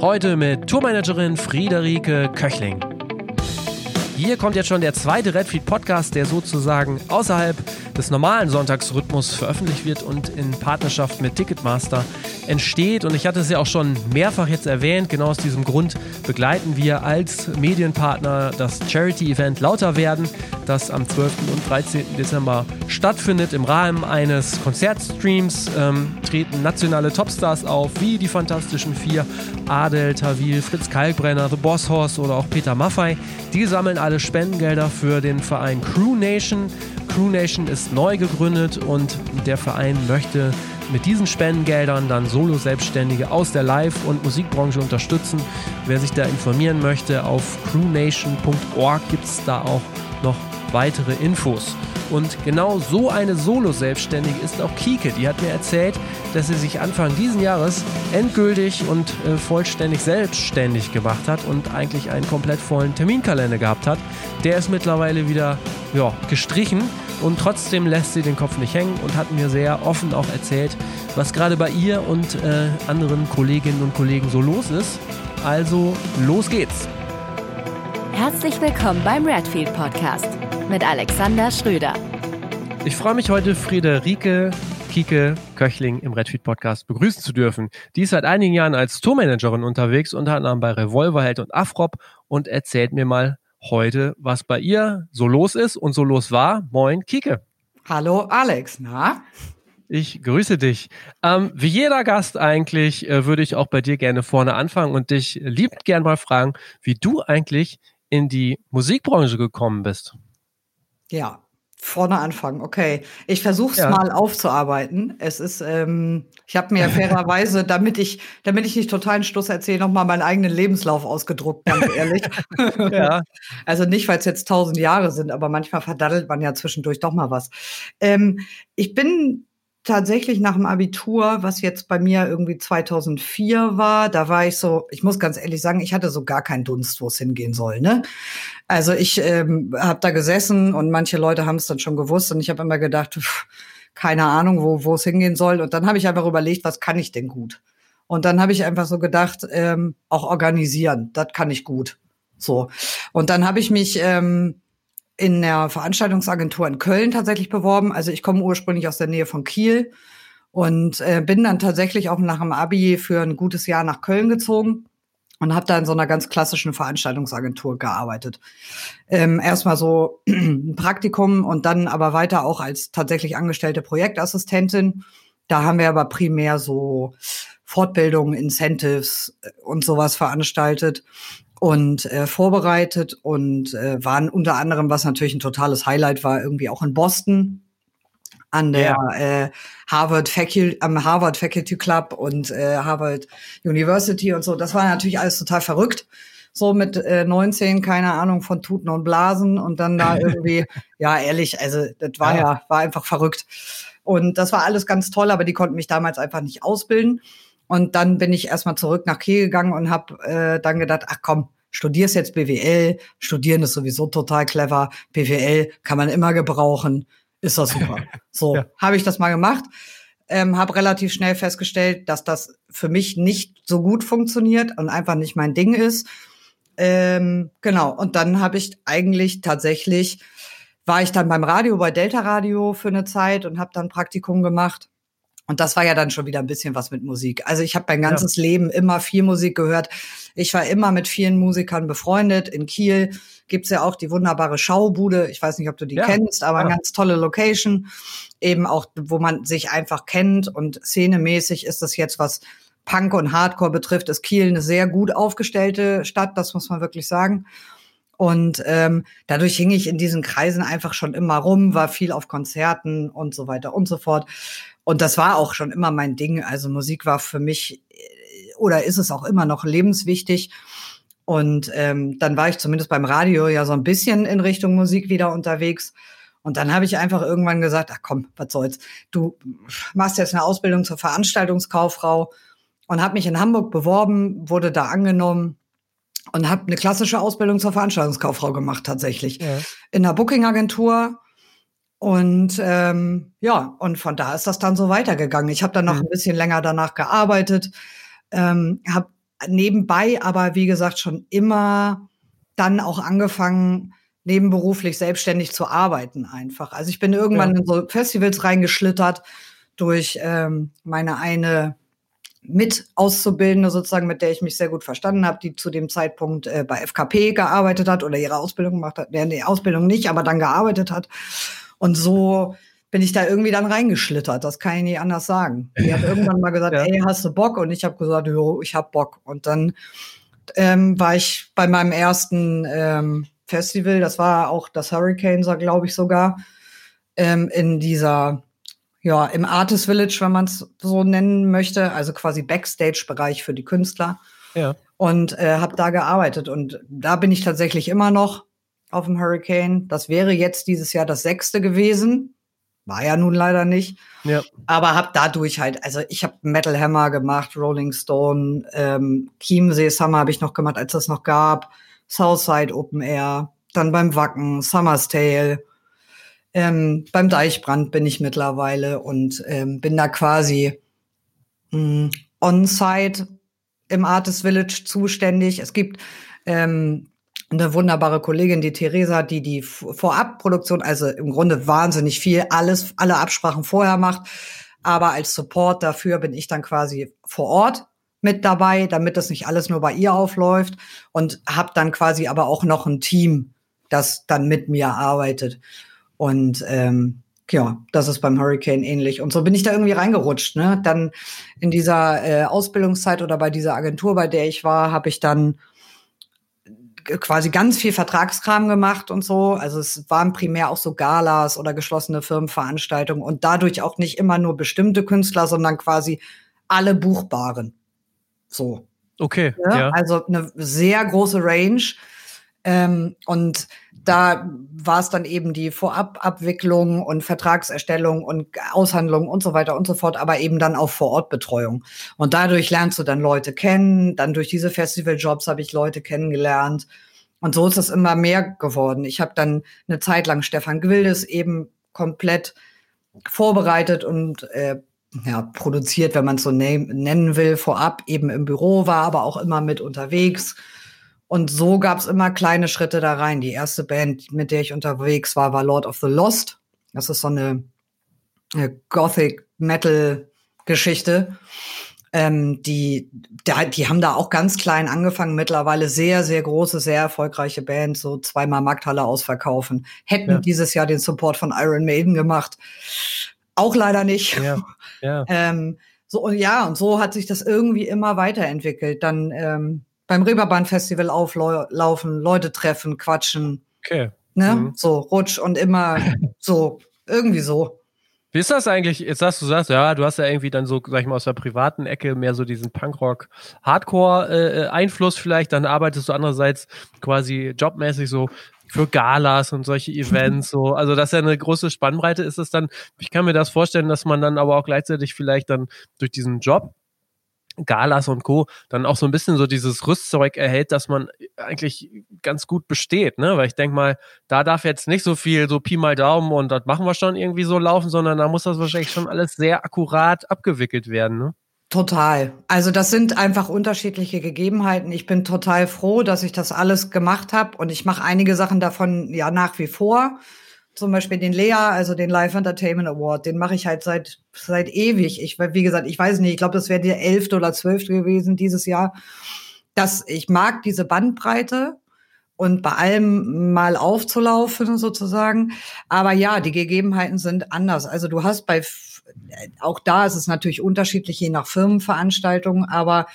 Heute mit Tourmanagerin Friederike Köchling. Hier kommt jetzt schon der zweite Redfeed Podcast, der sozusagen außerhalb des normalen Sonntagsrhythmus veröffentlicht wird und in Partnerschaft mit Ticketmaster entsteht. Und ich hatte es ja auch schon mehrfach jetzt erwähnt, genau aus diesem Grund begleiten wir als Medienpartner das Charity-Event Lauter werden, das am 12. und 13. Dezember stattfindet. Im Rahmen eines Konzertstreams ähm, treten nationale Topstars auf, wie die Fantastischen Vier, Adel Tawil, Fritz Kalkbrenner, The Boss Horse oder auch Peter Maffei. Die sammeln alle Spendengelder für den Verein Crew Nation. Crew Nation ist neu gegründet und der Verein möchte mit diesen Spendengeldern dann Solo-Selbstständige aus der Live- und Musikbranche unterstützen. Wer sich da informieren möchte, auf crewnation.org gibt es da auch noch weitere Infos. Und genau so eine Solo-Selbstständige ist auch Kike. Die hat mir erzählt, dass sie sich Anfang diesen Jahres endgültig und äh, vollständig selbstständig gemacht hat und eigentlich einen komplett vollen Terminkalender gehabt hat. Der ist mittlerweile wieder ja, gestrichen und trotzdem lässt sie den Kopf nicht hängen und hat mir sehr offen auch erzählt, was gerade bei ihr und äh, anderen Kolleginnen und Kollegen so los ist. Also los geht's. Herzlich willkommen beim Redfield Podcast mit Alexander Schröder. Ich freue mich heute, Friederike Kike Köchling im Redfield Podcast begrüßen zu dürfen. Die ist seit einigen Jahren als Tourmanagerin unterwegs, unter anderem bei Revolverheld und Afrop und erzählt mir mal, heute, was bei ihr so los ist und so los war. Moin, Kike. Hallo, Alex. Na? Ich grüße dich. Ähm, wie jeder Gast eigentlich äh, würde ich auch bei dir gerne vorne anfangen und dich liebend gern mal fragen, wie du eigentlich in die Musikbranche gekommen bist. Ja, Vorne anfangen, okay. Ich versuche es ja. mal aufzuarbeiten. Es ist, ähm, ich habe mir fairerweise, damit ich, damit ich nicht totalen Schluss erzähle, noch mal meinen eigenen Lebenslauf ausgedruckt, ganz ehrlich. ja. Also nicht, weil es jetzt tausend Jahre sind, aber manchmal verdaddelt man ja zwischendurch doch mal was. Ähm, ich bin tatsächlich nach dem Abitur, was jetzt bei mir irgendwie 2004 war, da war ich so, ich muss ganz ehrlich sagen, ich hatte so gar keinen Dunst, wo es hingehen soll. Ne? Also ich ähm, habe da gesessen und manche Leute haben es dann schon gewusst und ich habe immer gedacht, pff, keine Ahnung, wo wo es hingehen soll. Und dann habe ich einfach überlegt, was kann ich denn gut? Und dann habe ich einfach so gedacht, ähm, auch organisieren, das kann ich gut. So. Und dann habe ich mich ähm, in der Veranstaltungsagentur in Köln tatsächlich beworben. Also ich komme ursprünglich aus der Nähe von Kiel und äh, bin dann tatsächlich auch nach dem Abi für ein gutes Jahr nach Köln gezogen und habe da in so einer ganz klassischen Veranstaltungsagentur gearbeitet. Ähm, Erstmal so ein Praktikum und dann aber weiter auch als tatsächlich angestellte Projektassistentin. Da haben wir aber primär so Fortbildungen, Incentives äh, und sowas veranstaltet und äh, vorbereitet und äh, waren unter anderem, was natürlich ein totales Highlight war, irgendwie auch in Boston an der ja. äh, Harvard Faculty, am Harvard Faculty Club und äh, Harvard University und so. Das war natürlich alles total verrückt. So mit äh, 19, keine Ahnung von Tuten und Blasen und dann da irgendwie, ja ehrlich, also das war ja. ja, war einfach verrückt. Und das war alles ganz toll, aber die konnten mich damals einfach nicht ausbilden. Und dann bin ich erstmal zurück nach Kiel gegangen und habe äh, dann gedacht, ach komm, studierst jetzt BWL, studieren ist sowieso total clever, BWL kann man immer gebrauchen, ist das super. So, ja. habe ich das mal gemacht, ähm, habe relativ schnell festgestellt, dass das für mich nicht so gut funktioniert und einfach nicht mein Ding ist. Ähm, genau, und dann habe ich eigentlich tatsächlich, war ich dann beim Radio, bei Delta Radio für eine Zeit und habe dann Praktikum gemacht und das war ja dann schon wieder ein bisschen was mit Musik. Also ich habe mein ganzes ja. Leben immer viel Musik gehört. Ich war immer mit vielen Musikern befreundet. In Kiel gibt's ja auch die wunderbare Schaubude. Ich weiß nicht, ob du die ja. kennst, aber ja. eine ganz tolle Location. Eben auch, wo man sich einfach kennt. Und szenemäßig ist das jetzt, was Punk und Hardcore betrifft, ist Kiel eine sehr gut aufgestellte Stadt. Das muss man wirklich sagen. Und ähm, dadurch hing ich in diesen Kreisen einfach schon immer rum, war viel auf Konzerten und so weiter und so fort. Und das war auch schon immer mein Ding. Also Musik war für mich äh, oder ist es auch immer noch lebenswichtig. Und ähm, dann war ich zumindest beim Radio ja so ein bisschen in Richtung Musik wieder unterwegs. Und dann habe ich einfach irgendwann gesagt, ach komm, was soll's. Du machst jetzt eine Ausbildung zur Veranstaltungskauffrau und habe mich in Hamburg beworben, wurde da angenommen und habe eine klassische Ausbildung zur Veranstaltungskauffrau gemacht tatsächlich. Ja. In einer Booking-Agentur und ähm, ja, und von da ist das dann so weitergegangen. Ich habe dann noch mhm. ein bisschen länger danach gearbeitet, ähm, habe nebenbei, aber wie gesagt, schon immer dann auch angefangen, nebenberuflich selbstständig zu arbeiten einfach. Also ich bin irgendwann ja. in so Festivals reingeschlittert durch ähm, meine eine mit Auszubildende sozusagen, mit der ich mich sehr gut verstanden habe, die zu dem Zeitpunkt äh, bei FKP gearbeitet hat oder ihre Ausbildung gemacht hat. Ja, nee, Ausbildung nicht, aber dann gearbeitet hat. Und so bin ich da irgendwie dann reingeschlittert. Das kann ich nicht anders sagen. Die hat irgendwann mal gesagt, ja. ey, hast du Bock? Und ich habe gesagt, jo, ich hab Bock. Und dann ähm, war ich bei meinem ersten ähm, Festival, das war auch das Hurricanes, glaube ich sogar, ähm, in dieser ja, im Artist Village, wenn man es so nennen möchte, also quasi Backstage-Bereich für die Künstler. Ja. Und äh, habe da gearbeitet. Und da bin ich tatsächlich immer noch auf dem Hurricane. Das wäre jetzt dieses Jahr das sechste gewesen. War ja nun leider nicht. Ja. Aber habe dadurch halt, also ich habe Metal Hammer gemacht, Rolling Stone, ähm, Chiemsee Summer habe ich noch gemacht, als es noch gab, Southside Open Air, dann beim Wacken, Summer's Tale. Ähm, beim Deichbrand bin ich mittlerweile und ähm, bin da quasi mm, on-site im Artist Village zuständig. Es gibt ähm, eine wunderbare Kollegin, die Theresa, die die Vorabproduktion, also im Grunde wahnsinnig viel, alles, alle Absprachen vorher macht. Aber als Support dafür bin ich dann quasi vor Ort mit dabei, damit das nicht alles nur bei ihr aufläuft und habe dann quasi aber auch noch ein Team, das dann mit mir arbeitet. Und ähm, ja, das ist beim Hurricane ähnlich. Und so bin ich da irgendwie reingerutscht. Ne? Dann in dieser äh, Ausbildungszeit oder bei dieser Agentur, bei der ich war, habe ich dann quasi ganz viel Vertragskram gemacht und so. Also es waren primär auch so Galas oder geschlossene Firmenveranstaltungen und dadurch auch nicht immer nur bestimmte Künstler, sondern quasi alle Buchbaren. So. Okay. Ja? ja. Also eine sehr große Range. Ähm, und da war es dann eben die Vorababwicklung und Vertragserstellung und Aushandlung und so weiter und so fort, aber eben dann auch Vorortbetreuung. Und dadurch lernst du dann Leute kennen. Dann durch diese Festivaljobs habe ich Leute kennengelernt. Und so ist es immer mehr geworden. Ich habe dann eine Zeit lang Stefan Gwildes eben komplett vorbereitet und äh, ja, produziert, wenn man es so nennen will, vorab eben im Büro, war aber auch immer mit unterwegs und so gab es immer kleine Schritte da rein. Die erste Band, mit der ich unterwegs war, war Lord of the Lost. Das ist so eine, eine Gothic Metal Geschichte. Ähm, die, da, die haben da auch ganz klein angefangen, mittlerweile sehr, sehr große, sehr erfolgreiche Band, so zweimal Markthalle ausverkaufen. Hätten ja. dieses Jahr den Support von Iron Maiden gemacht. Auch leider nicht. Ja. Ja. ähm, so, und ja, und so hat sich das irgendwie immer weiterentwickelt. Dann ähm, beim Reeperbahn-Festival auflaufen, Leute treffen, quatschen. Okay. Ne? Mhm. So, rutsch und immer so, irgendwie so. Wie ist das eigentlich? Jetzt sagst du, sagst, ja, du hast ja irgendwie dann so, sag ich mal, aus der privaten Ecke mehr so diesen Punkrock-Hardcore-Einfluss vielleicht, dann arbeitest du andererseits quasi jobmäßig so für Galas und solche Events, so. Also, das ist ja eine große Spannbreite ist es dann. Ich kann mir das vorstellen, dass man dann aber auch gleichzeitig vielleicht dann durch diesen Job Galas und Co. dann auch so ein bisschen so dieses Rüstzeug erhält, dass man eigentlich ganz gut besteht, ne? Weil ich denke mal, da darf jetzt nicht so viel so Pi mal Daumen und das machen wir schon irgendwie so laufen, sondern da muss das wahrscheinlich schon alles sehr akkurat abgewickelt werden, ne? Total. Also das sind einfach unterschiedliche Gegebenheiten. Ich bin total froh, dass ich das alles gemacht habe und ich mache einige Sachen davon ja nach wie vor zum Beispiel den Lea, also den Live Entertainment Award, den mache ich halt seit seit ewig. Ich, wie gesagt, ich weiß nicht, ich glaube, das wäre der elfte oder zwölfte gewesen dieses Jahr. Dass ich mag diese Bandbreite und bei allem mal aufzulaufen sozusagen. Aber ja, die Gegebenheiten sind anders. Also du hast bei auch da ist es natürlich unterschiedlich je nach Firmenveranstaltung, aber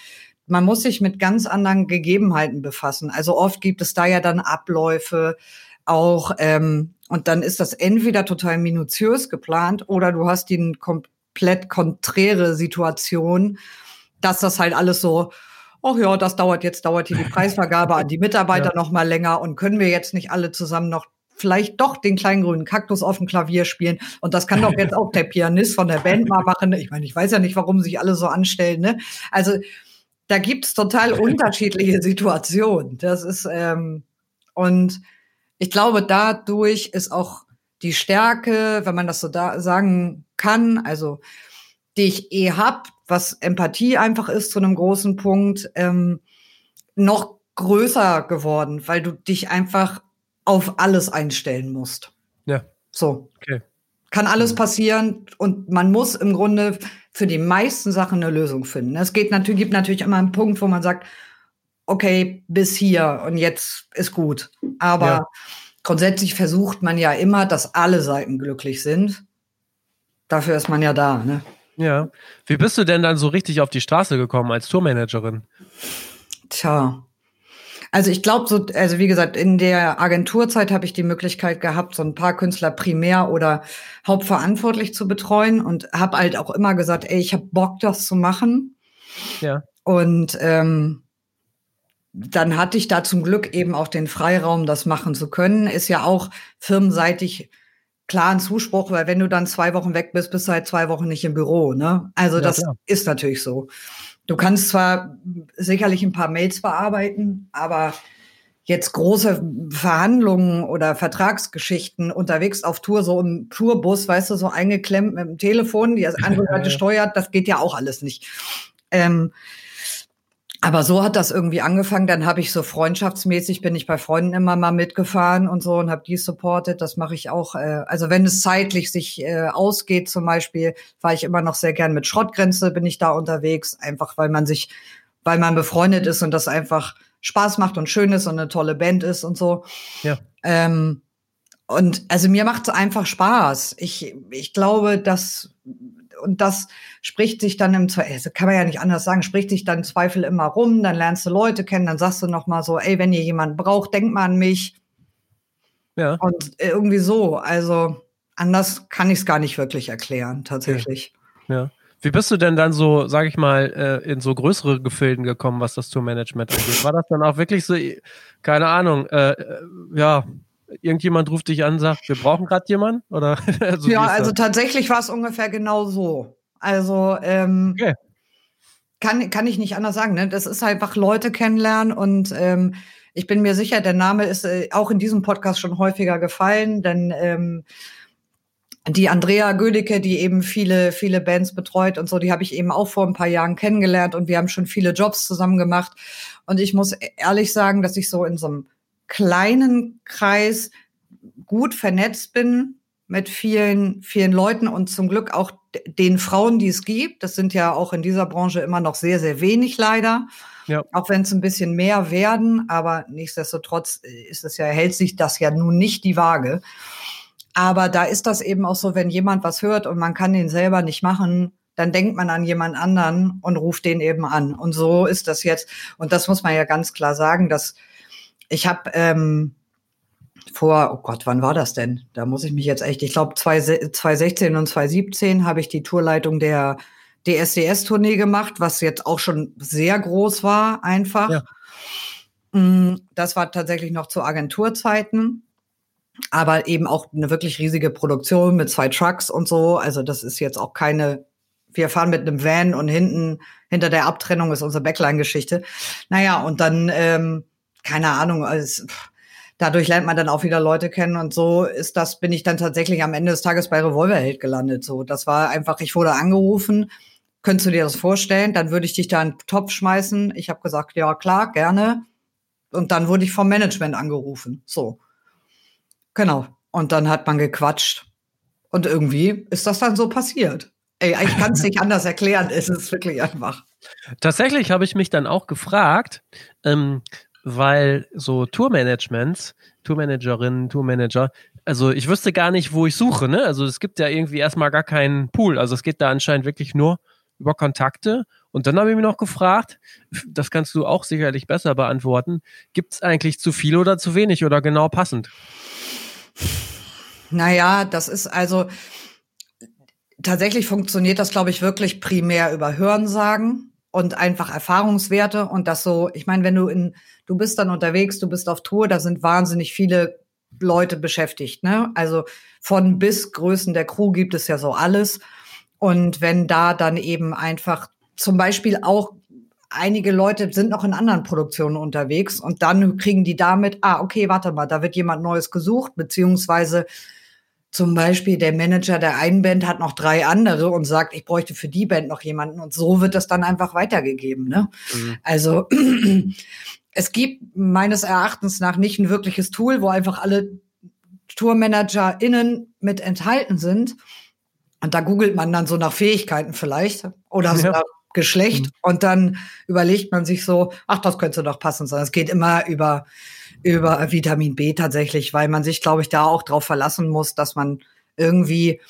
man muss sich mit ganz anderen Gegebenheiten befassen. Also oft gibt es da ja dann Abläufe, auch ähm, und dann ist das entweder total minutiös geplant oder du hast die komplett konträre Situation, dass das halt alles so, ach ja, das dauert jetzt, dauert hier die Preisvergabe an die Mitarbeiter ja. noch mal länger und können wir jetzt nicht alle zusammen noch vielleicht doch den kleinen grünen Kaktus auf dem Klavier spielen. Und das kann doch jetzt auch der Pianist von der Band mal machen. Ich meine, ich weiß ja nicht, warum sich alle so anstellen. Ne? Also da gibt's total unterschiedliche Situationen. Das ist ähm, und ich glaube, dadurch ist auch die Stärke, wenn man das so da sagen kann, also die ich eh hab, was Empathie einfach ist zu einem großen Punkt, ähm, noch größer geworden, weil du dich einfach auf alles einstellen musst. Ja. So. Okay. Kann alles mhm. passieren und man muss im Grunde für die meisten Sachen eine Lösung finden. Es geht natürlich, gibt natürlich immer einen Punkt, wo man sagt, okay, bis hier und jetzt ist gut. Aber ja. grundsätzlich versucht man ja immer, dass alle Seiten glücklich sind. Dafür ist man ja da, ne? Ja. Wie bist du denn dann so richtig auf die Straße gekommen als Tourmanagerin? Tja. Also ich glaube, so, also wie gesagt, in der Agenturzeit habe ich die Möglichkeit gehabt, so ein paar Künstler primär oder hauptverantwortlich zu betreuen und habe halt auch immer gesagt, ey, ich habe Bock, das zu machen. Ja. Und ähm, dann hatte ich da zum Glück eben auch den Freiraum, das machen zu können. Ist ja auch firmenseitig klar ein Zuspruch, weil wenn du dann zwei Wochen weg bist, bist du halt zwei Wochen nicht im Büro. Ne? Also ja, das klar. ist natürlich so. Du kannst zwar sicherlich ein paar Mails bearbeiten, aber jetzt große Verhandlungen oder Vertragsgeschichten unterwegs auf Tour, so im Tourbus, weißt du, so eingeklemmt mit dem Telefon, die andere Seite steuert, das geht ja auch alles nicht. Ähm, aber so hat das irgendwie angefangen. Dann habe ich so freundschaftsmäßig bin ich bei Freunden immer mal mitgefahren und so und habe die supportet. Das mache ich auch. Äh, also wenn es zeitlich sich äh, ausgeht, zum Beispiel, war ich immer noch sehr gern mit Schrottgrenze bin ich da unterwegs, einfach weil man sich, weil man befreundet ist und das einfach Spaß macht und schön ist und eine tolle Band ist und so. Ja. Ähm, und also mir macht es einfach Spaß. Ich, ich glaube, dass und das spricht sich dann im Zweifel, also kann man ja nicht anders sagen, spricht sich dann im Zweifel immer rum, dann lernst du Leute kennen, dann sagst du noch mal so, ey, wenn ihr jemanden braucht, denkt mal an mich. Ja. Und irgendwie so, also anders kann ich es gar nicht wirklich erklären, tatsächlich. Ja. ja. Wie bist du denn dann so, sag ich mal, äh, in so größere Gefilden gekommen, was das Tourmanagement angeht? War das dann auch wirklich so, keine Ahnung, äh, äh ja, irgendjemand ruft dich an und sagt, wir brauchen gerade jemanden? Oder? also, ja, also tatsächlich war es ungefähr genau so. Also ähm, okay. kann, kann ich nicht anders sagen. Ne? Das ist einfach Leute kennenlernen und ähm, ich bin mir sicher, der Name ist äh, auch in diesem Podcast schon häufiger gefallen, denn ähm, die Andrea Gödicke, die eben viele, viele Bands betreut und so, die habe ich eben auch vor ein paar Jahren kennengelernt und wir haben schon viele Jobs zusammen gemacht. Und ich muss ehrlich sagen, dass ich so in so einem kleinen Kreis gut vernetzt bin mit vielen, vielen Leuten und zum Glück auch den Frauen, die es gibt. Das sind ja auch in dieser Branche immer noch sehr, sehr wenig leider. Ja. Auch wenn es ein bisschen mehr werden, aber nichtsdestotrotz ist es ja, hält sich das ja nun nicht die Waage. Aber da ist das eben auch so, wenn jemand was hört und man kann den selber nicht machen, dann denkt man an jemand anderen und ruft den eben an. Und so ist das jetzt. Und das muss man ja ganz klar sagen, dass ich habe ähm, vor, oh Gott, wann war das denn? Da muss ich mich jetzt echt, ich glaube 2016 und 2017 habe ich die Tourleitung der DSDS-Tournee gemacht, was jetzt auch schon sehr groß war, einfach. Ja. Mm, das war tatsächlich noch zu Agenturzeiten, aber eben auch eine wirklich riesige Produktion mit zwei Trucks und so. Also das ist jetzt auch keine, wir fahren mit einem Van und hinten, hinter der Abtrennung ist unsere Backline-Geschichte. Naja, und dann ähm, keine Ahnung, also, dadurch lernt man dann auch wieder Leute kennen und so ist das, bin ich dann tatsächlich am Ende des Tages bei Revolverheld gelandet. So, das war einfach, ich wurde angerufen, könntest du dir das vorstellen? Dann würde ich dich da in den Topf schmeißen. Ich habe gesagt, ja klar, gerne. Und dann wurde ich vom Management angerufen. So. Genau. Und dann hat man gequatscht. Und irgendwie ist das dann so passiert. Ey, ich kann es nicht anders erklären. Es ist wirklich einfach. Tatsächlich habe ich mich dann auch gefragt, ähm, weil so Tourmanagements, Tourmanagerinnen, Tourmanager, also ich wüsste gar nicht, wo ich suche, ne? Also es gibt ja irgendwie erstmal gar keinen Pool. Also es geht da anscheinend wirklich nur über Kontakte. Und dann habe ich mich noch gefragt, das kannst du auch sicherlich besser beantworten, gibt es eigentlich zu viel oder zu wenig oder genau passend? Naja, das ist also tatsächlich funktioniert das, glaube ich, wirklich primär über Hörensagen und einfach Erfahrungswerte und das so, ich meine, wenn du in, du bist dann unterwegs, du bist auf Tour, da sind wahnsinnig viele Leute beschäftigt, ne? Also von bis Größen der Crew gibt es ja so alles. Und wenn da dann eben einfach zum Beispiel auch einige Leute sind noch in anderen Produktionen unterwegs und dann kriegen die damit, ah, okay, warte mal, da wird jemand Neues gesucht, beziehungsweise zum Beispiel der Manager der einen Band hat noch drei andere und sagt, ich bräuchte für die Band noch jemanden. Und so wird das dann einfach weitergegeben. Ne? Mhm. Also es gibt meines Erachtens nach nicht ein wirkliches Tool, wo einfach alle TourmanagerInnen mit enthalten sind. Und da googelt man dann so nach Fähigkeiten vielleicht oder so nach Geschlecht mhm. und dann überlegt man sich so, ach, das könnte doch passen sein. Es geht immer über über Vitamin B tatsächlich, weil man sich, glaube ich, da auch drauf verlassen muss, dass man irgendwie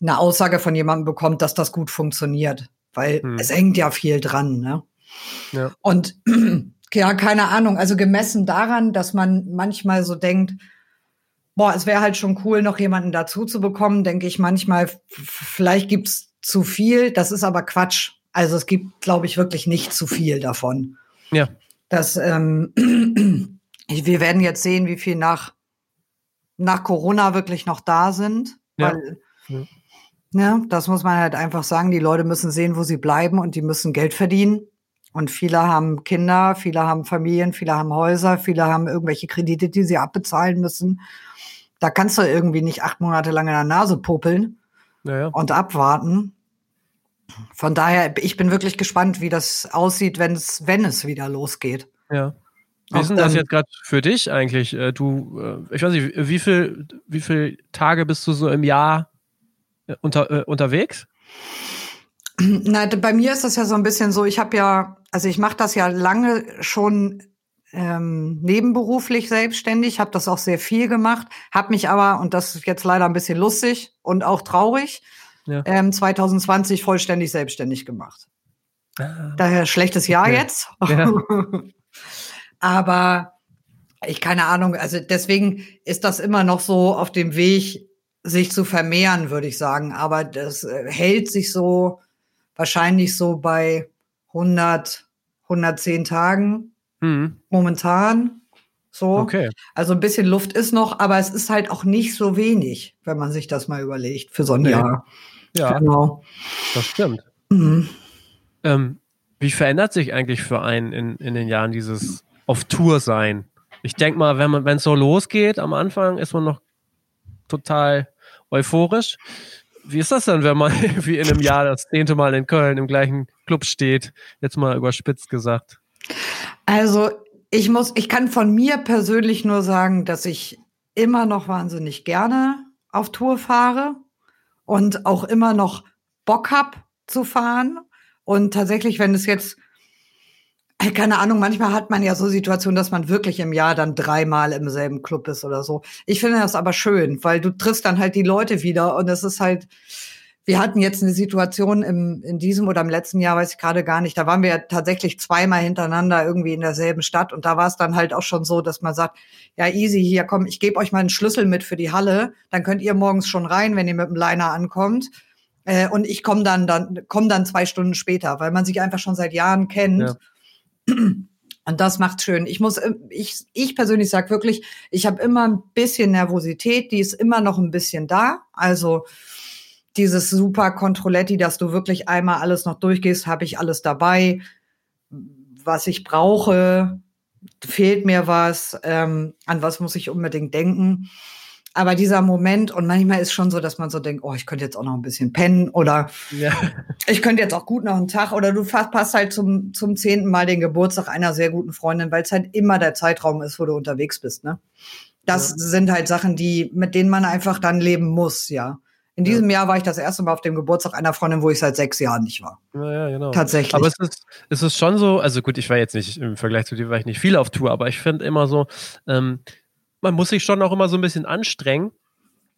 eine Aussage von jemandem bekommt, dass das gut funktioniert. Weil hm. es hängt ja viel dran. Ne? Ja. Und ja, keine Ahnung, also gemessen daran, dass man manchmal so denkt, boah, es wäre halt schon cool, noch jemanden dazu zu bekommen, denke ich manchmal, vielleicht gibt's zu viel, das ist aber Quatsch. Also es gibt, glaube ich, wirklich nicht zu viel davon. Ja. Das, ähm, wir werden jetzt sehen, wie viel nach, nach Corona wirklich noch da sind. Ja. Weil, ja. Ne, das muss man halt einfach sagen. Die Leute müssen sehen, wo sie bleiben und die müssen Geld verdienen. Und viele haben Kinder, viele haben Familien, viele haben Häuser, viele haben irgendwelche Kredite, die sie abbezahlen müssen. Da kannst du irgendwie nicht acht Monate lang in der Nase popeln ja, und abwarten. Von daher, ich bin wirklich gespannt, wie das aussieht, wenn es, wenn es wieder losgeht. Ja. Wie ist denn das jetzt gerade für dich eigentlich? Äh, du, äh, ich weiß nicht, wie viel, wie viele Tage bist du so im Jahr äh, unter, unterwegs? Na, bei mir ist das ja so ein bisschen so, ich habe ja, also ich mache das ja lange schon ähm, nebenberuflich selbstständig, habe das auch sehr viel gemacht, habe mich aber, und das ist jetzt leider ein bisschen lustig und auch traurig, ja. ähm, 2020 vollständig selbstständig gemacht. Ah. Daher schlechtes Jahr ja. jetzt. Ja. Aber ich keine Ahnung, also deswegen ist das immer noch so auf dem Weg, sich zu vermehren, würde ich sagen. Aber das äh, hält sich so wahrscheinlich so bei 100, 110 Tagen mhm. momentan. So. Okay. Also ein bisschen Luft ist noch, aber es ist halt auch nicht so wenig, wenn man sich das mal überlegt für so ein nee. Jahr. Ja, genau. Das stimmt. Mhm. Ähm, wie verändert sich eigentlich für einen in, in den Jahren dieses auf Tour sein. Ich denke mal, wenn man, wenn es so losgeht, am Anfang ist man noch total euphorisch. Wie ist das denn, wenn man wie in einem Jahr das zehnte Mal in Köln im gleichen Club steht? Jetzt mal überspitzt gesagt. Also ich muss, ich kann von mir persönlich nur sagen, dass ich immer noch wahnsinnig gerne auf Tour fahre und auch immer noch Bock hab zu fahren. Und tatsächlich, wenn es jetzt keine Ahnung, manchmal hat man ja so Situationen, dass man wirklich im Jahr dann dreimal im selben Club ist oder so. Ich finde das aber schön, weil du triffst dann halt die Leute wieder und es ist halt, wir hatten jetzt eine Situation im, in diesem oder im letzten Jahr, weiß ich gerade gar nicht, da waren wir ja tatsächlich zweimal hintereinander irgendwie in derselben Stadt und da war es dann halt auch schon so, dass man sagt, ja easy, hier komm, ich gebe euch mal einen Schlüssel mit für die Halle, dann könnt ihr morgens schon rein, wenn ihr mit dem Liner ankommt. Äh, und ich komme dann, dann, komm dann zwei Stunden später, weil man sich einfach schon seit Jahren kennt. Ja. Und das macht schön. Ich muss, äh, ich, ich persönlich sage wirklich, ich habe immer ein bisschen Nervosität, die ist immer noch ein bisschen da. Also dieses super Controletti, dass du wirklich einmal alles noch durchgehst, habe ich alles dabei, was ich brauche, fehlt mir was, ähm, an was muss ich unbedingt denken. Aber dieser Moment, und manchmal ist schon so, dass man so denkt, oh, ich könnte jetzt auch noch ein bisschen pennen oder ja. ich könnte jetzt auch gut noch einen Tag oder du passt halt zum, zum zehnten Mal den Geburtstag einer sehr guten Freundin, weil es halt immer der Zeitraum ist, wo du unterwegs bist, ne? Das ja. sind halt Sachen, die, mit denen man einfach dann leben muss, ja. In diesem ja. Jahr war ich das erste Mal auf dem Geburtstag einer Freundin, wo ich seit sechs Jahren nicht war. Ja, ja, genau. Tatsächlich. Aber es ist, es ist schon so, also gut, ich war jetzt nicht, im Vergleich zu dir war ich nicht viel auf Tour, aber ich finde immer so, ähm, man muss sich schon auch immer so ein bisschen anstrengen,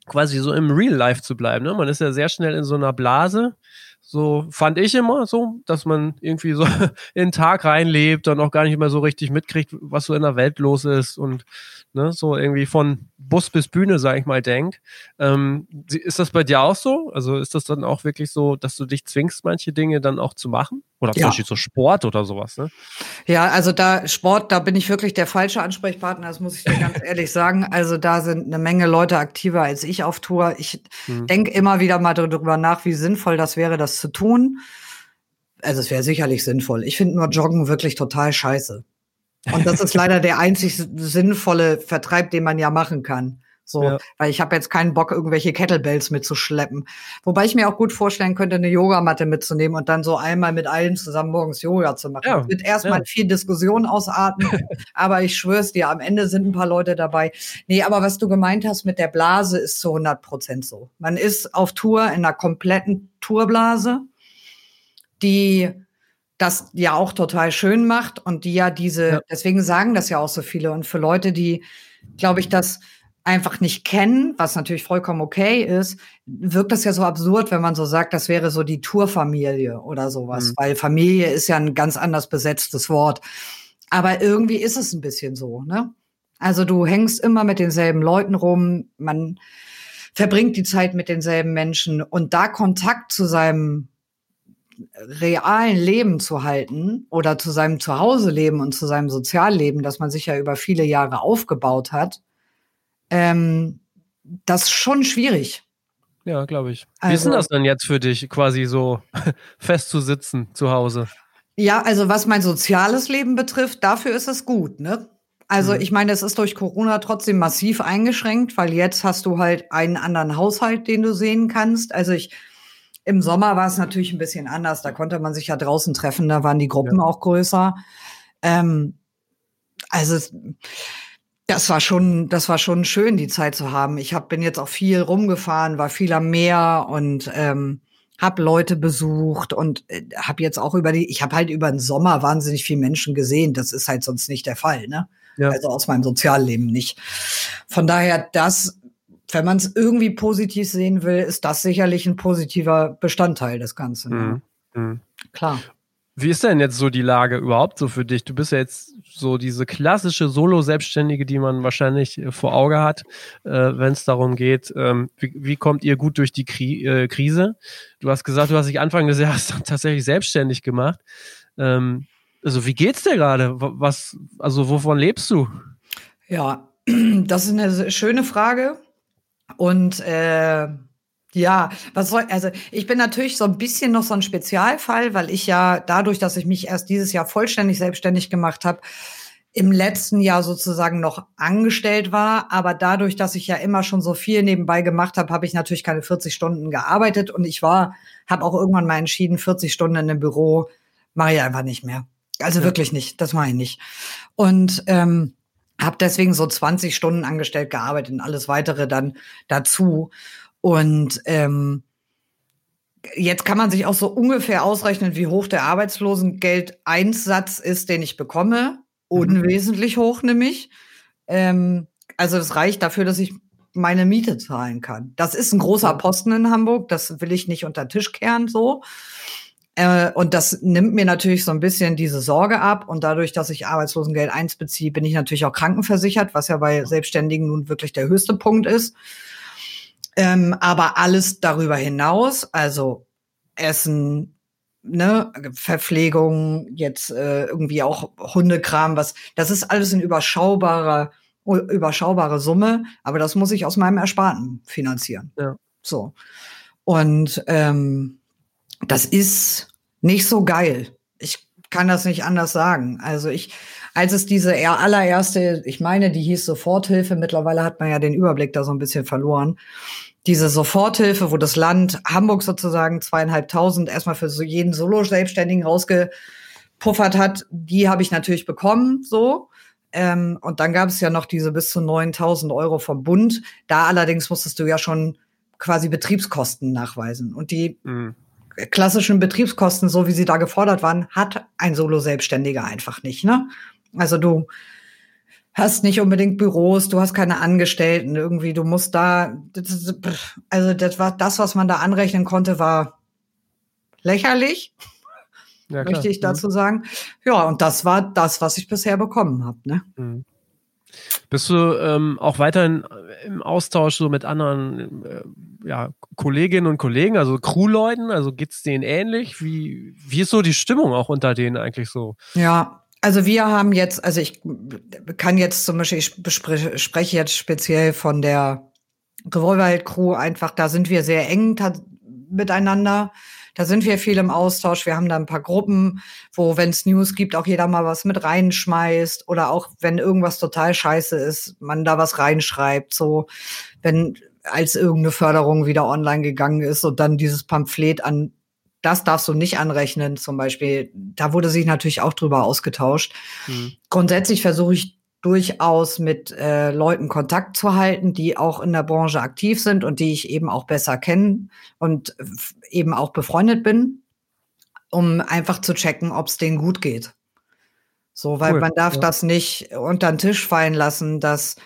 quasi so im Real Life zu bleiben. Ne? Man ist ja sehr schnell in so einer Blase. So fand ich immer so, dass man irgendwie so in den Tag reinlebt und auch gar nicht mehr so richtig mitkriegt, was so in der Welt los ist und ne, so irgendwie von Bus bis Bühne, sag ich mal, denkt. Ähm, ist das bei dir auch so? Also ist das dann auch wirklich so, dass du dich zwingst, manche Dinge dann auch zu machen? Oder zum ja. Beispiel so Sport oder sowas, ne? Ja, also da Sport, da bin ich wirklich der falsche Ansprechpartner, das muss ich dir ganz ehrlich sagen. Also da sind eine Menge Leute aktiver als ich auf Tour. Ich hm. denke immer wieder mal darüber nach, wie sinnvoll das wäre, das zu tun. Also es wäre sicherlich sinnvoll. Ich finde nur Joggen wirklich total scheiße. Und das ist leider der einzig sinnvolle Vertreib, den man ja machen kann. So, ja. weil ich habe jetzt keinen Bock, irgendwelche Kettlebells mitzuschleppen. Wobei ich mir auch gut vorstellen könnte, eine Yogamatte mitzunehmen und dann so einmal mit allen zusammen morgens Yoga zu machen. Ja. Das wird erstmal ja. viel Diskussion ausarten, aber ich schwör's dir, am Ende sind ein paar Leute dabei. Nee, aber was du gemeint hast mit der Blase ist zu 100 Prozent so. Man ist auf Tour in einer kompletten Tourblase, die das ja auch total schön macht und die ja diese, ja. deswegen sagen das ja auch so viele. Und für Leute, die, glaube ich, das einfach nicht kennen, was natürlich vollkommen okay ist, wirkt das ja so absurd, wenn man so sagt, das wäre so die Tourfamilie oder sowas, mhm. weil Familie ist ja ein ganz anders besetztes Wort. Aber irgendwie ist es ein bisschen so, ne? Also du hängst immer mit denselben Leuten rum, man verbringt die Zeit mit denselben Menschen und da Kontakt zu seinem realen Leben zu halten oder zu seinem Zuhause-Leben und zu seinem Sozialleben, das man sich ja über viele Jahre aufgebaut hat, ähm, das ist schon schwierig. Ja, glaube ich. Wie also, ist denn also das denn jetzt für dich, quasi so festzusitzen zu Hause? Ja, also was mein soziales Leben betrifft, dafür ist es gut, ne? Also mhm. ich meine, es ist durch Corona trotzdem massiv eingeschränkt, weil jetzt hast du halt einen anderen Haushalt, den du sehen kannst. Also ich im Sommer war es natürlich ein bisschen anders. Da konnte man sich ja draußen treffen, da waren die Gruppen ja. auch größer. Ähm, also das war schon, das war schon schön, die Zeit zu haben. Ich hab, bin jetzt auch viel rumgefahren, war viel am Meer und ähm, habe Leute besucht und äh, habe jetzt auch über die, ich habe halt über den Sommer wahnsinnig viele Menschen gesehen. Das ist halt sonst nicht der Fall, ne? Ja. Also aus meinem Sozialleben nicht. Von daher, das, wenn man es irgendwie positiv sehen will, ist das sicherlich ein positiver Bestandteil des Ganzen. Mhm. Mhm. Klar. Wie ist denn jetzt so die Lage überhaupt so für dich? Du bist ja jetzt so diese klassische Solo-Selbstständige, die man wahrscheinlich äh, vor Auge hat, äh, wenn es darum geht, ähm, wie, wie, kommt ihr gut durch die Kri äh, Krise? Du hast gesagt, du hast dich Anfang des Jahres tatsächlich selbstständig gemacht. Ähm, also wie geht's dir gerade? Was, also wovon lebst du? Ja, das ist eine schöne Frage. Und äh, ja, was soll, also ich bin natürlich so ein bisschen noch so ein Spezialfall, weil ich ja dadurch, dass ich mich erst dieses Jahr vollständig selbstständig gemacht habe, im letzten Jahr sozusagen noch angestellt war, aber dadurch, dass ich ja immer schon so viel nebenbei gemacht habe, habe ich natürlich keine 40 Stunden gearbeitet und ich war, habe auch irgendwann mal entschieden, 40 Stunden in einem Büro mache ich einfach nicht mehr. Also ja. wirklich nicht, das mache ich nicht. Und ähm, habe deswegen so 20 Stunden angestellt gearbeitet und alles weitere dann dazu. Und ähm, jetzt kann man sich auch so ungefähr ausrechnen, wie hoch der Arbeitslosengeldeinsatz ist, den ich bekomme. Mhm. Unwesentlich mhm. hoch nämlich. Ähm, also das reicht dafür, dass ich meine Miete zahlen kann. Das ist ein großer Posten in Hamburg, das will ich nicht unter den Tisch kehren so. Äh, und das nimmt mir natürlich so ein bisschen diese Sorge ab. Und dadurch, dass ich Arbeitslosengeld 1 beziehe, bin ich natürlich auch krankenversichert, was ja bei Selbstständigen nun wirklich der höchste Punkt ist. Ähm, aber alles darüber hinaus, also Essen, ne, Verpflegung, jetzt äh, irgendwie auch Hundekram, was, das ist alles ein überschaubarer, überschaubare Summe, aber das muss ich aus meinem Ersparten finanzieren. Ja. So. Und ähm, das ist nicht so geil. Ich kann das nicht anders sagen. Also ich, als es diese allererste, ich meine, die hieß Soforthilfe, mittlerweile hat man ja den Überblick da so ein bisschen verloren diese Soforthilfe, wo das Land Hamburg sozusagen zweieinhalbtausend erstmal für so jeden Solo-Selbstständigen rausgepuffert hat, die habe ich natürlich bekommen, so. Ähm, und dann gab es ja noch diese bis zu 9000 Euro vom Bund. Da allerdings musstest du ja schon quasi Betriebskosten nachweisen. Und die mhm. Klassischen Betriebskosten, so wie sie da gefordert waren, hat ein Solo-Selbstständiger einfach nicht, ne? Also du hast nicht unbedingt Büros, du hast keine Angestellten irgendwie, du musst da, also das war das, was man da anrechnen konnte, war lächerlich, ja, möchte ich dazu mhm. sagen. Ja, und das war das, was ich bisher bekommen habe. Ne? Mhm. Bist du ähm, auch weiterhin im Austausch so mit anderen äh, ja, Kolleginnen und Kollegen, also Crewleuten? Also geht es denen ähnlich? Wie, wie ist so die Stimmung auch unter denen eigentlich so? Ja, also wir haben jetzt, also ich kann jetzt zum Beispiel, ich spreche jetzt speziell von der Revolverheld Crew einfach, da sind wir sehr eng miteinander. Da sind wir viel im Austausch. Wir haben da ein paar Gruppen, wo, wenn es News gibt, auch jeder mal was mit reinschmeißt oder auch, wenn irgendwas total scheiße ist, man da was reinschreibt. So, wenn als irgendeine Förderung wieder online gegangen ist und dann dieses Pamphlet an das darfst du nicht anrechnen, zum Beispiel. Da wurde sich natürlich auch drüber ausgetauscht. Mhm. Grundsätzlich versuche ich durchaus mit äh, Leuten Kontakt zu halten, die auch in der Branche aktiv sind und die ich eben auch besser kenne und eben auch befreundet bin, um einfach zu checken, ob es denen gut geht. So, weil cool, man darf ja. das nicht unter den Tisch fallen lassen, dass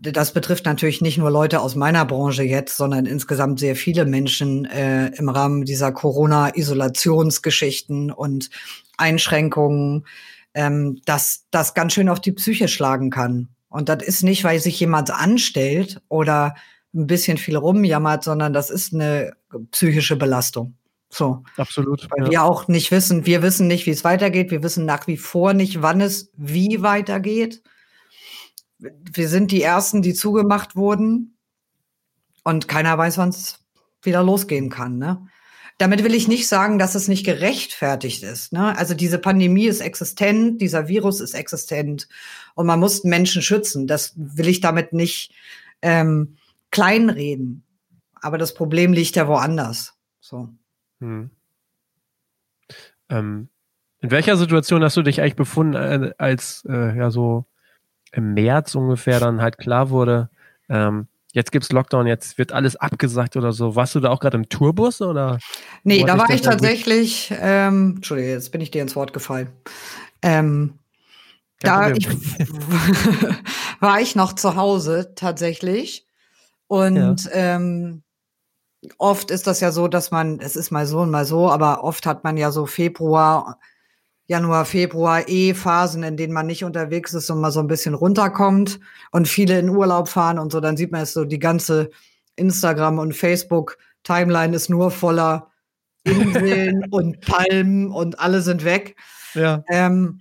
das betrifft natürlich nicht nur Leute aus meiner Branche jetzt, sondern insgesamt sehr viele Menschen äh, im Rahmen dieser Corona-Isolationsgeschichten und Einschränkungen ähm, dass das ganz schön auf die Psyche schlagen kann. Und das ist nicht, weil sich jemand anstellt oder ein bisschen viel rumjammert, sondern das ist eine psychische Belastung. So. Absolut. Weil ja. wir auch nicht wissen, wir wissen nicht, wie es weitergeht. Wir wissen nach wie vor nicht, wann es wie weitergeht. Wir sind die Ersten, die zugemacht wurden. Und keiner weiß, wann es wieder losgehen kann. Ne? Damit will ich nicht sagen, dass es nicht gerechtfertigt ist. Ne? Also diese Pandemie ist existent, dieser Virus ist existent und man muss Menschen schützen. Das will ich damit nicht ähm, kleinreden. Aber das Problem liegt ja woanders. So. Hm. Ähm, in welcher Situation hast du dich eigentlich befunden, äh, als äh, ja so im März ungefähr dann halt klar wurde, ähm, jetzt gibt's Lockdown, jetzt wird alles abgesagt oder so. Warst du da auch gerade im Tourbus oder? Nee, da war ich tatsächlich, ähm, Entschuldige, jetzt bin ich dir ins Wort gefallen. Ähm, da ich, war ich noch zu Hause tatsächlich. Und ja. ähm, oft ist das ja so, dass man, es ist mal so und mal so, aber oft hat man ja so Februar Januar, Februar eh Phasen, in denen man nicht unterwegs ist und mal so ein bisschen runterkommt und viele in Urlaub fahren und so, dann sieht man es so, die ganze Instagram und Facebook Timeline ist nur voller Inseln und Palmen und alle sind weg. Ja. Ähm,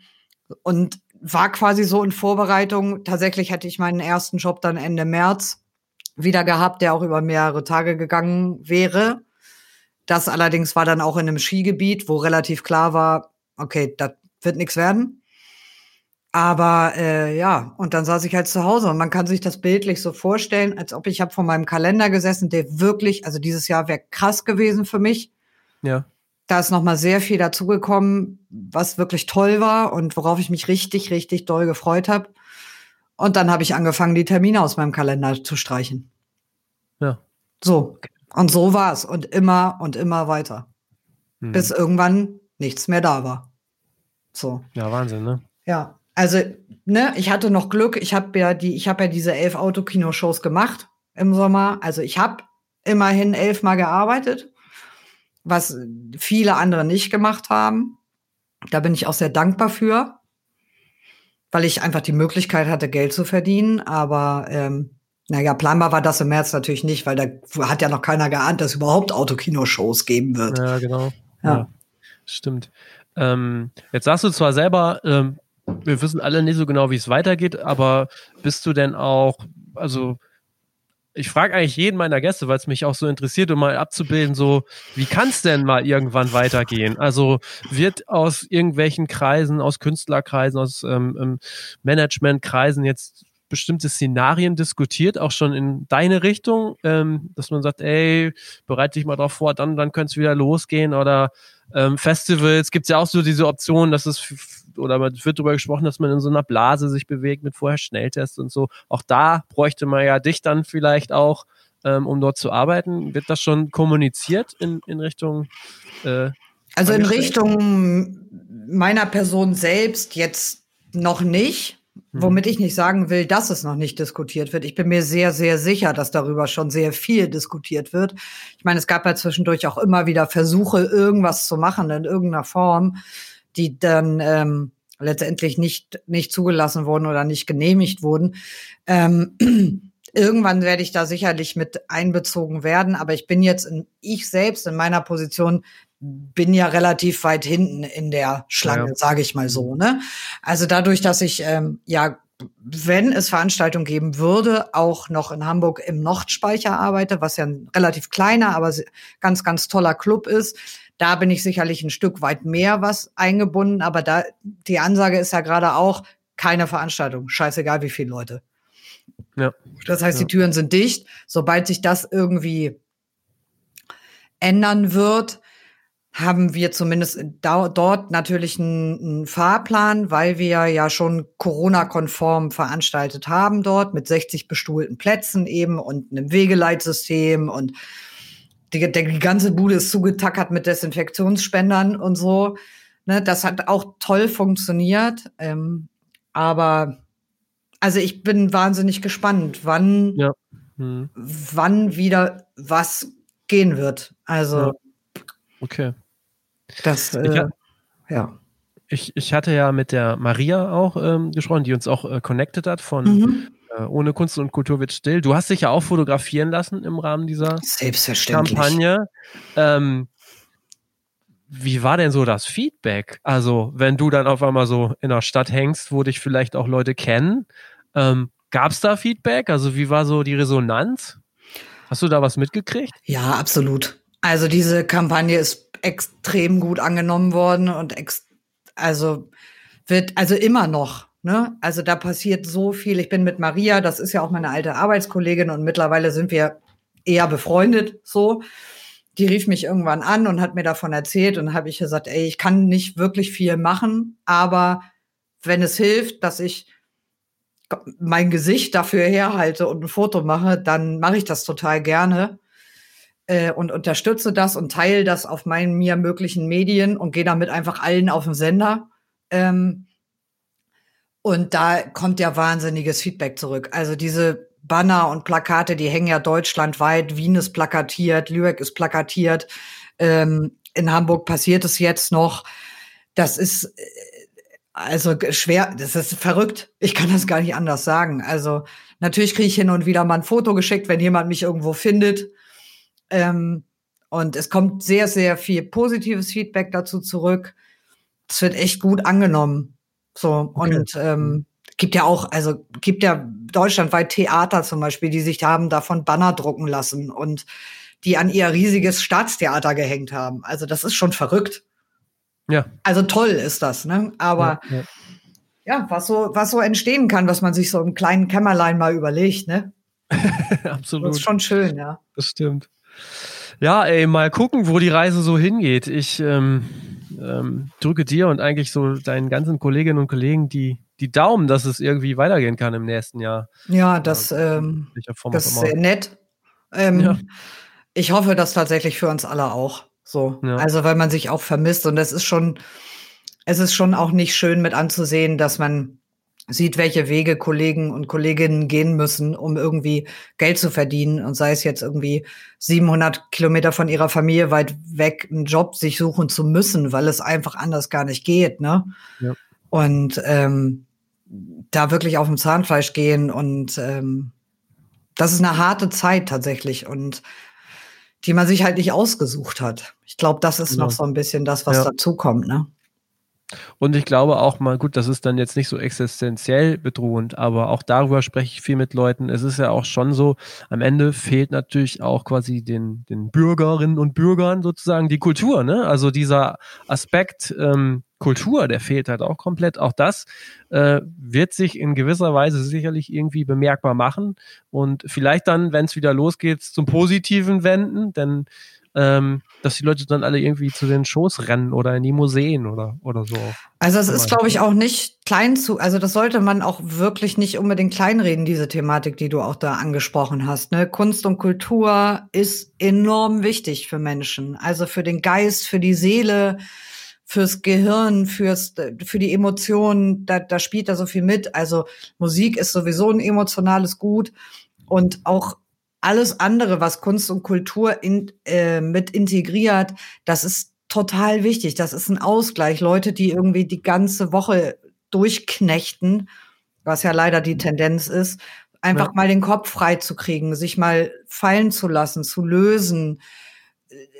und war quasi so in Vorbereitung. Tatsächlich hätte ich meinen ersten Job dann Ende März wieder gehabt, der auch über mehrere Tage gegangen wäre. Das allerdings war dann auch in einem Skigebiet, wo relativ klar war, okay, das wird nichts werden. Aber äh, ja, und dann saß ich halt zu Hause und man kann sich das bildlich so vorstellen, als ob ich habe vor meinem Kalender gesessen, der wirklich, also dieses Jahr wäre krass gewesen für mich. Ja. Da ist noch mal sehr viel dazugekommen, was wirklich toll war und worauf ich mich richtig, richtig doll gefreut habe. Und dann habe ich angefangen, die Termine aus meinem Kalender zu streichen. Ja. So. Und so war es. Und immer und immer weiter. Hm. Bis irgendwann nichts mehr da war. So. Ja, Wahnsinn, ne? Ja. Also, ne, ich hatte noch Glück. Ich habe ja die, ich habe ja diese elf Autokino-Shows gemacht im Sommer. Also ich habe immerhin elfmal gearbeitet, was viele andere nicht gemacht haben. Da bin ich auch sehr dankbar für, weil ich einfach die Möglichkeit hatte, Geld zu verdienen. Aber ähm, naja, planbar war das im März natürlich nicht, weil da hat ja noch keiner geahnt, dass es überhaupt Autokino-Shows geben wird. Ja, genau. Ja. Stimmt. Ähm, jetzt sagst du zwar selber, ähm, wir wissen alle nicht so genau, wie es weitergeht, aber bist du denn auch, also ich frage eigentlich jeden meiner Gäste, weil es mich auch so interessiert, um mal abzubilden, so, wie kann es denn mal irgendwann weitergehen? Also wird aus irgendwelchen Kreisen, aus Künstlerkreisen, aus ähm, ähm Managementkreisen jetzt bestimmte Szenarien diskutiert, auch schon in deine Richtung, ähm, dass man sagt, ey, bereite dich mal drauf vor, dann, dann könnte es wieder losgehen oder ähm, Festivals gibt es ja auch so diese Option, dass es oder man wird darüber gesprochen, dass man in so einer Blase sich bewegt mit vorher Schnelltests und so. Auch da bräuchte man ja dich dann vielleicht auch, ähm, um dort zu arbeiten. Wird das schon kommuniziert in, in Richtung? Äh, also in Richtung meiner Person selbst jetzt noch nicht. Mhm. Womit ich nicht sagen will, dass es noch nicht diskutiert wird. Ich bin mir sehr, sehr sicher, dass darüber schon sehr viel diskutiert wird. Ich meine, es gab ja zwischendurch auch immer wieder Versuche, irgendwas zu machen in irgendeiner Form, die dann ähm, letztendlich nicht, nicht zugelassen wurden oder nicht genehmigt wurden. Ähm, irgendwann werde ich da sicherlich mit einbezogen werden, aber ich bin jetzt in, ich selbst in meiner Position bin ja relativ weit hinten in der Schlange, ja. sage ich mal so. Ne? Also dadurch, dass ich ähm, ja wenn es Veranstaltungen geben würde, auch noch in Hamburg im Nordspeicher arbeite, was ja ein relativ kleiner, aber ganz, ganz toller Club ist. Da bin ich sicherlich ein Stück weit mehr was eingebunden, aber da, die Ansage ist ja gerade auch, keine Veranstaltung, scheißegal wie viele Leute. Ja. Das heißt, ja. die Türen sind dicht. Sobald sich das irgendwie ändern wird, haben wir zumindest dort natürlich einen, einen, Fahrplan, weil wir ja schon Corona-konform veranstaltet haben dort mit 60 bestuhlten Plätzen eben und einem Wegeleitsystem und die, die ganze Bude ist zugetackert mit Desinfektionsspendern und so. Ne, das hat auch toll funktioniert. Ähm, aber also ich bin wahnsinnig gespannt, wann, ja. hm. wann wieder was gehen wird. Also ja. okay. Das, äh, ich, ja. Ich, ich hatte ja mit der Maria auch ähm, gesprochen, die uns auch äh, connected hat von mhm. äh, Ohne Kunst und Kultur wird still. Du hast dich ja auch fotografieren lassen im Rahmen dieser Kampagne. Ähm, wie war denn so das Feedback? Also, wenn du dann auf einmal so in der Stadt hängst, wo dich vielleicht auch Leute kennen, ähm, gab es da Feedback? Also, wie war so die Resonanz? Hast du da was mitgekriegt? Ja, absolut. Also, diese Kampagne ist extrem gut angenommen worden und ex also wird also immer noch. Ne? Also da passiert so viel. Ich bin mit Maria, das ist ja auch meine alte Arbeitskollegin und mittlerweile sind wir eher befreundet so. Die rief mich irgendwann an und hat mir davon erzählt und habe ich gesagt, ey, ich kann nicht wirklich viel machen, aber wenn es hilft, dass ich mein Gesicht dafür herhalte und ein Foto mache, dann mache ich das total gerne äh, und unterstütze das und teile das auf meinen mir möglichen Medien und gehe damit einfach allen auf den Sender. Ähm, und da kommt ja wahnsinniges Feedback zurück. Also diese Banner und Plakate, die hängen ja deutschlandweit. Wien ist plakatiert, Lübeck ist plakatiert. Ähm, in Hamburg passiert es jetzt noch. Das ist äh, also schwer, das ist verrückt. Ich kann das gar nicht anders sagen. Also natürlich kriege ich hin und wieder mal ein Foto geschickt, wenn jemand mich irgendwo findet. Ähm, und es kommt sehr, sehr viel positives Feedback dazu zurück. Es wird echt gut angenommen. So, okay. und ähm, gibt ja auch, also gibt ja deutschlandweit Theater zum Beispiel, die sich haben davon Banner drucken lassen und die an ihr riesiges Staatstheater gehängt haben. Also das ist schon verrückt. Ja. Also toll ist das, ne? Aber ja, ja. ja, was so, was so entstehen kann, was man sich so im kleinen Kämmerlein mal überlegt, ne? Absolut. Das ist schon schön, ja. Das stimmt. Ja, ey, mal gucken, wo die Reise so hingeht. Ich ähm, ähm, drücke dir und eigentlich so deinen ganzen Kolleginnen und Kollegen die, die Daumen, dass es irgendwie weitergehen kann im nächsten Jahr. Ja, das, ähm, das ist sehr nett. Ähm, ja. Ich hoffe, das tatsächlich für uns alle auch. So. Ja. Also, weil man sich auch vermisst und es ist schon, es ist schon auch nicht schön mit anzusehen, dass man sieht, welche Wege Kollegen und Kolleginnen gehen müssen, um irgendwie Geld zu verdienen und sei es jetzt irgendwie 700 Kilometer von ihrer Familie weit weg einen Job sich suchen zu müssen, weil es einfach anders gar nicht geht, ne? Ja. Und ähm, da wirklich auf dem Zahnfleisch gehen und ähm, das ist eine harte Zeit tatsächlich und die man sich halt nicht ausgesucht hat. Ich glaube, das ist ja. noch so ein bisschen das, was ja. dazu kommt, ne? Und ich glaube auch mal, gut, das ist dann jetzt nicht so existenziell bedrohend, aber auch darüber spreche ich viel mit Leuten. Es ist ja auch schon so, am Ende fehlt natürlich auch quasi den, den Bürgerinnen und Bürgern sozusagen die Kultur, ne? Also dieser Aspekt ähm, Kultur, der fehlt halt auch komplett. Auch das äh, wird sich in gewisser Weise sicherlich irgendwie bemerkbar machen und vielleicht dann, wenn es wieder losgeht, zum Positiven wenden, denn ähm, dass die Leute dann alle irgendwie zu den Shows rennen oder in die Museen oder, oder so. Also es ist, glaube ich, auch nicht klein zu, also das sollte man auch wirklich nicht unbedingt kleinreden, diese Thematik, die du auch da angesprochen hast. Ne? Kunst und Kultur ist enorm wichtig für Menschen, also für den Geist, für die Seele, fürs Gehirn, fürs, für die Emotionen, da, da spielt da so viel mit. Also Musik ist sowieso ein emotionales Gut und auch alles andere, was Kunst und Kultur in, äh, mit integriert, das ist total wichtig. Das ist ein Ausgleich. Leute, die irgendwie die ganze Woche durchknechten, was ja leider die Tendenz ist, einfach ja. mal den Kopf frei zu kriegen, sich mal fallen zu lassen, zu lösen,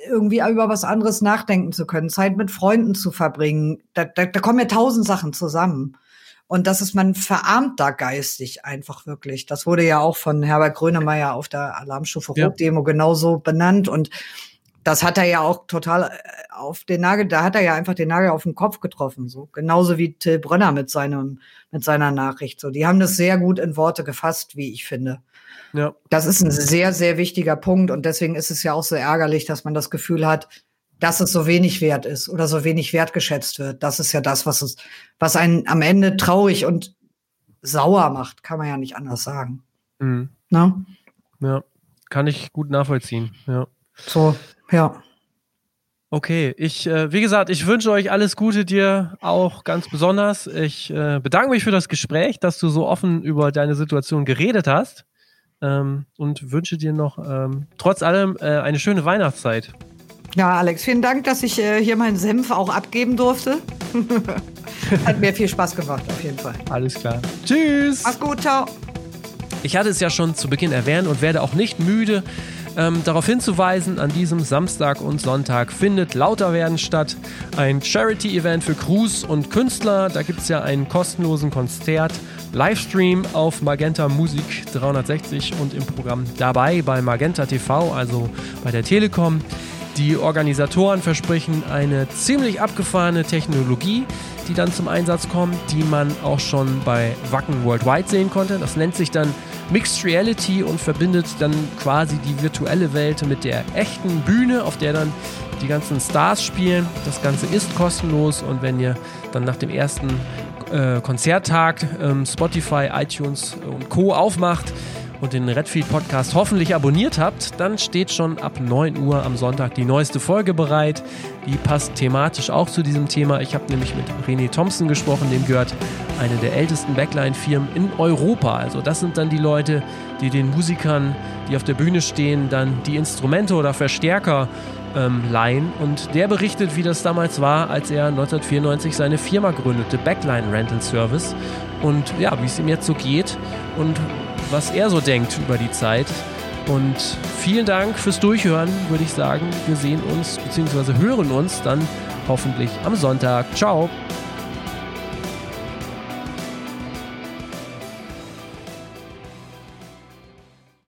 irgendwie über was anderes nachdenken zu können, Zeit mit Freunden zu verbringen. Da, da, da kommen ja tausend Sachen zusammen. Und das ist, man verarmt da geistig einfach wirklich. Das wurde ja auch von Herbert Grönemeyer auf der Alarmstufe Rot-Demo ja. genauso benannt. Und das hat er ja auch total äh, auf den Nagel, da hat er ja einfach den Nagel auf den Kopf getroffen, so. Genauso wie Till Brönner mit seinem, mit seiner Nachricht, so. Die haben das sehr gut in Worte gefasst, wie ich finde. Ja. Das ist ein sehr, sehr wichtiger Punkt und deswegen ist es ja auch so ärgerlich, dass man das Gefühl hat, dass es so wenig wert ist oder so wenig wertgeschätzt wird. Das ist ja das, was es, was einen am Ende traurig und sauer macht, kann man ja nicht anders sagen. Mhm. Na? Ja, kann ich gut nachvollziehen. Ja. So, ja. Okay, ich, äh, wie gesagt, ich wünsche euch alles Gute dir auch ganz besonders. Ich äh, bedanke mich für das Gespräch, dass du so offen über deine Situation geredet hast ähm, und wünsche dir noch ähm, trotz allem äh, eine schöne Weihnachtszeit. Ja, Alex, vielen Dank, dass ich äh, hier meinen Senf auch abgeben durfte. Hat mir viel Spaß gemacht, auf jeden Fall. Alles klar. Tschüss. Mach's gut, ciao. Ich hatte es ja schon zu Beginn erwähnt und werde auch nicht müde, ähm, darauf hinzuweisen, an diesem Samstag und Sonntag findet Lauterwerden statt. Ein Charity-Event für Crews und Künstler. Da gibt es ja einen kostenlosen Konzert. Livestream auf Magenta Musik 360 und im Programm dabei bei Magenta TV, also bei der Telekom. Die Organisatoren versprechen eine ziemlich abgefahrene Technologie, die dann zum Einsatz kommt, die man auch schon bei Wacken Worldwide sehen konnte. Das nennt sich dann Mixed Reality und verbindet dann quasi die virtuelle Welt mit der echten Bühne, auf der dann die ganzen Stars spielen. Das Ganze ist kostenlos und wenn ihr dann nach dem ersten äh, Konzerttag ähm, Spotify, iTunes und Co. aufmacht, und den Redfield Podcast hoffentlich abonniert habt, dann steht schon ab 9 Uhr am Sonntag die neueste Folge bereit. Die passt thematisch auch zu diesem Thema. Ich habe nämlich mit René Thompson gesprochen, dem gehört eine der ältesten Backline-Firmen in Europa. Also das sind dann die Leute, die den Musikern, die auf der Bühne stehen, dann die Instrumente oder Verstärker ähm, leihen. Und der berichtet, wie das damals war, als er 1994 seine Firma gründete, Backline Rental Service. Und ja, wie es ihm jetzt so geht und was er so denkt über die Zeit. Und vielen Dank fürs Durchhören, würde ich sagen. Wir sehen uns bzw. hören uns dann hoffentlich am Sonntag. Ciao.